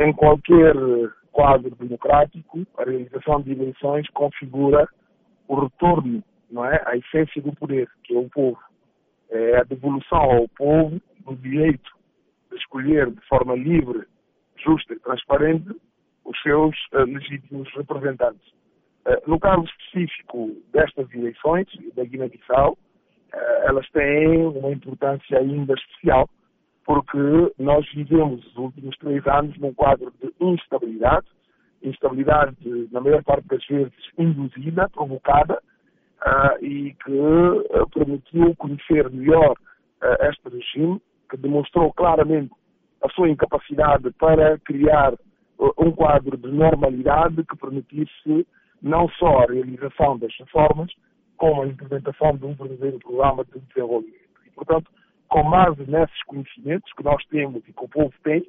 em qualquer quadro democrático, a realização de eleições configura o retorno não é, à essência do poder, que é o povo. É a devolução ao povo do direito de escolher de forma livre, justa e transparente os seus uh, legítimos representantes. Uh, no caso específico destas eleições, da Guiné-Bissau, uh, elas têm uma importância ainda especial, porque nós vivemos os últimos três anos num quadro de instabilidade, instabilidade, na maior parte das vezes, induzida, provocada, e que permitiu conhecer melhor este regime, que demonstrou claramente a sua incapacidade para criar um quadro de normalidade que permitisse não só a realização das reformas, como a implementação de um verdadeiro programa de desenvolvimento. E, portanto, com base nesses conhecimentos que nós temos e que o povo tem,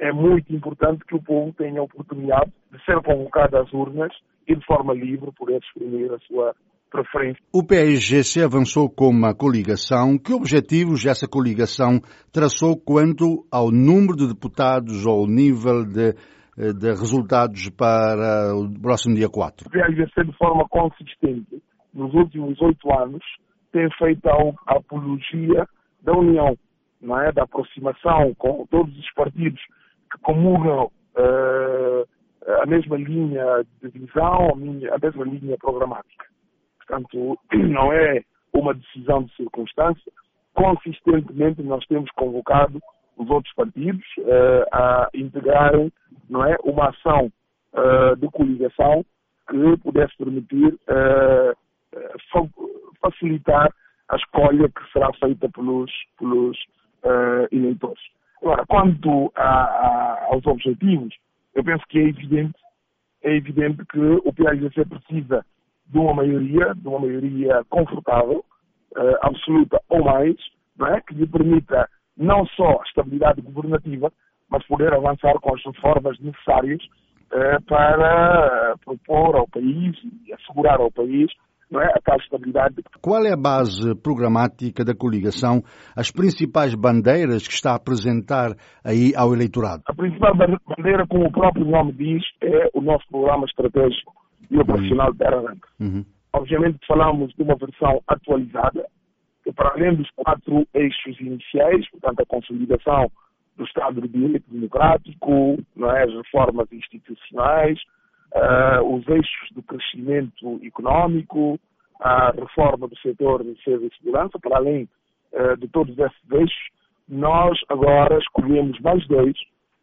é muito importante que o povo tenha a oportunidade de ser convocado às urnas e de forma livre poder exprimir a sua preferência. O PSGC avançou com uma coligação. Que objetivos essa coligação traçou quanto ao número de deputados ou nível de eh, de resultados para o próximo dia 4? O PSGC, de forma consistente, nos últimos oito anos, tem feito a apologia da união, não é? da aproximação com todos os partidos que comungam uh, a mesma linha de visão, a mesma linha programática. Portanto, não é uma decisão de circunstância. Consistentemente, nós temos convocado os outros partidos uh, a integrarem não é, uma ação uh, de coligação que pudesse permitir uh, facilitar a escolha que será feita pelos, pelos eleitores. Agora, quanto a, a, aos objetivos, eu penso que é evidente, é evidente que o PAGC precisa de uma maioria, de uma maioria confortável, absoluta ou mais, é, que lhe permita não só a estabilidade governativa, mas poder avançar com as reformas necessárias eh, para propor ao país e assegurar ao país não é, a tal estabilidade. Qual é a base programática da coligação, as principais bandeiras que está a apresentar aí ao eleitorado? A principal bandeira, como o próprio nome diz, é o nosso programa estratégico e operacional uhum. Terra Branca. Uhum. Obviamente falamos de uma versão atualizada, que para além dos quatro eixos iniciais, portanto a consolidação do Estado de Direito Democrático, não é? as reformas institucionais, uh, os eixos do crescimento económico, a reforma do setor de defesa e segurança, para além uh, de todos esses eixos, nós agora escolhemos mais dois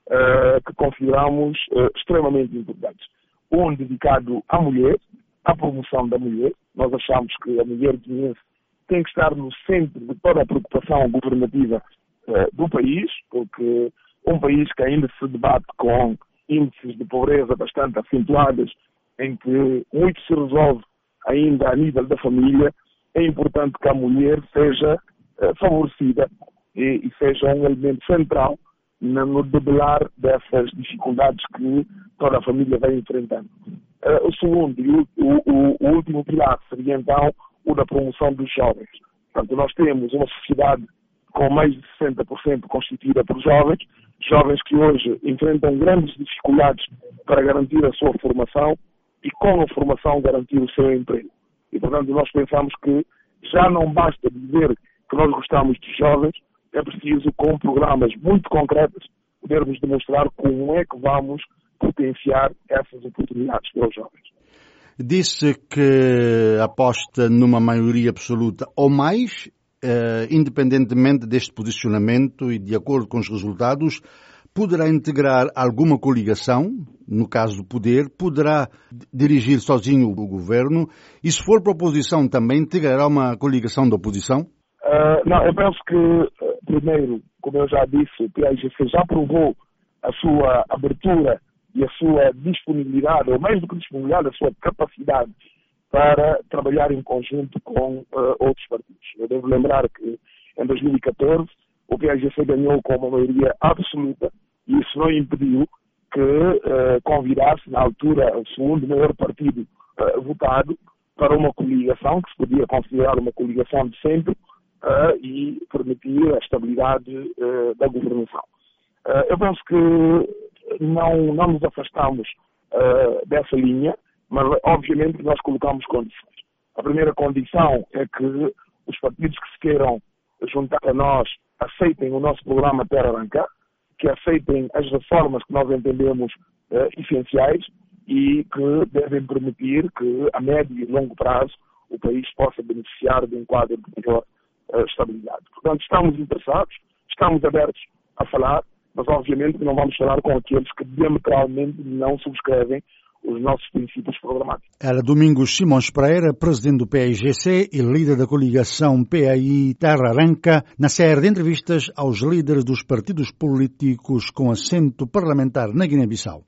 uh, que consideramos extremamente importantes. Um dedicado à mulher, à promoção da mulher. Nós achamos que a mulher guineense tem que estar no centro de toda a preocupação governativa do país, porque um país que ainda se debate com índices de pobreza bastante acentuados, em que muito se resolve ainda a nível da família, é importante que a mulher seja uh, favorecida e, e, seja um elemento central no debelar dessas dificuldades que toda a família vem enfrentando. Uh, o segundo e o, o, o último pilar seria então o da promoção dos jovens. Portanto, nós temos uma sociedade com mais de 60% constituída por jovens, jovens que hoje enfrentam grandes dificuldades para garantir a sua formação e com a formação garantir o seu emprego. E, portanto, nós pensamos que já não basta dizer que nós gostamos de jovens, é preciso, com programas muito concretos, podermos demonstrar como é que vamos potenciar essas oportunidades para os jovens. Disse que aposta numa maioria absoluta ou mais, eh, independentemente deste posicionamento e de acordo com os resultados, poderá integrar alguma coligação, no caso do poder, poderá dirigir sozinho o governo e, se for para a oposição, também integrará uma coligação da oposição? Uh, não, eu penso que, eh, primeiro, como eu já disse, o PAGC já provou a sua abertura e a sua disponibilidade, ou mais do que disponibilidade, a sua capacidade para trabalhar em conjunto com uh, outros partidos. Eu devo lembrar que em 2014 o PAGC ganhou com uma maioria absoluta e isso não impediu que uh, convidasse, na altura, o segundo maior partido uh, votado para uma coligação, que se podia considerar uma coligação de centro, e permitir a estabilidade da governação. eu penso que não, não nos afastamos dessa linha, mas obviamente nós colocamos condições. A primeira condição é que os partidos que se queiram juntar a nós aceitem o nosso programa Terra Arrancar, que aceitem as reformas que nós entendemos uh, essenciais e que devem permitir que a médio e longo prazo o país possa beneficiar de um quadro de maior uh, estabilidade. Portanto, estamos interessados, estamos abertos a falar, mas obviamente não vamos falar com aqueles que diametralmente não subscrevem os nossos princípios programáticos. Era Domingos Simões Pereira, presidente do PAIGC e líder da coligação PAI Terra Arranca, na série de entrevistas aos líderes dos partidos políticos com assento parlamentar na Guiné-Bissau.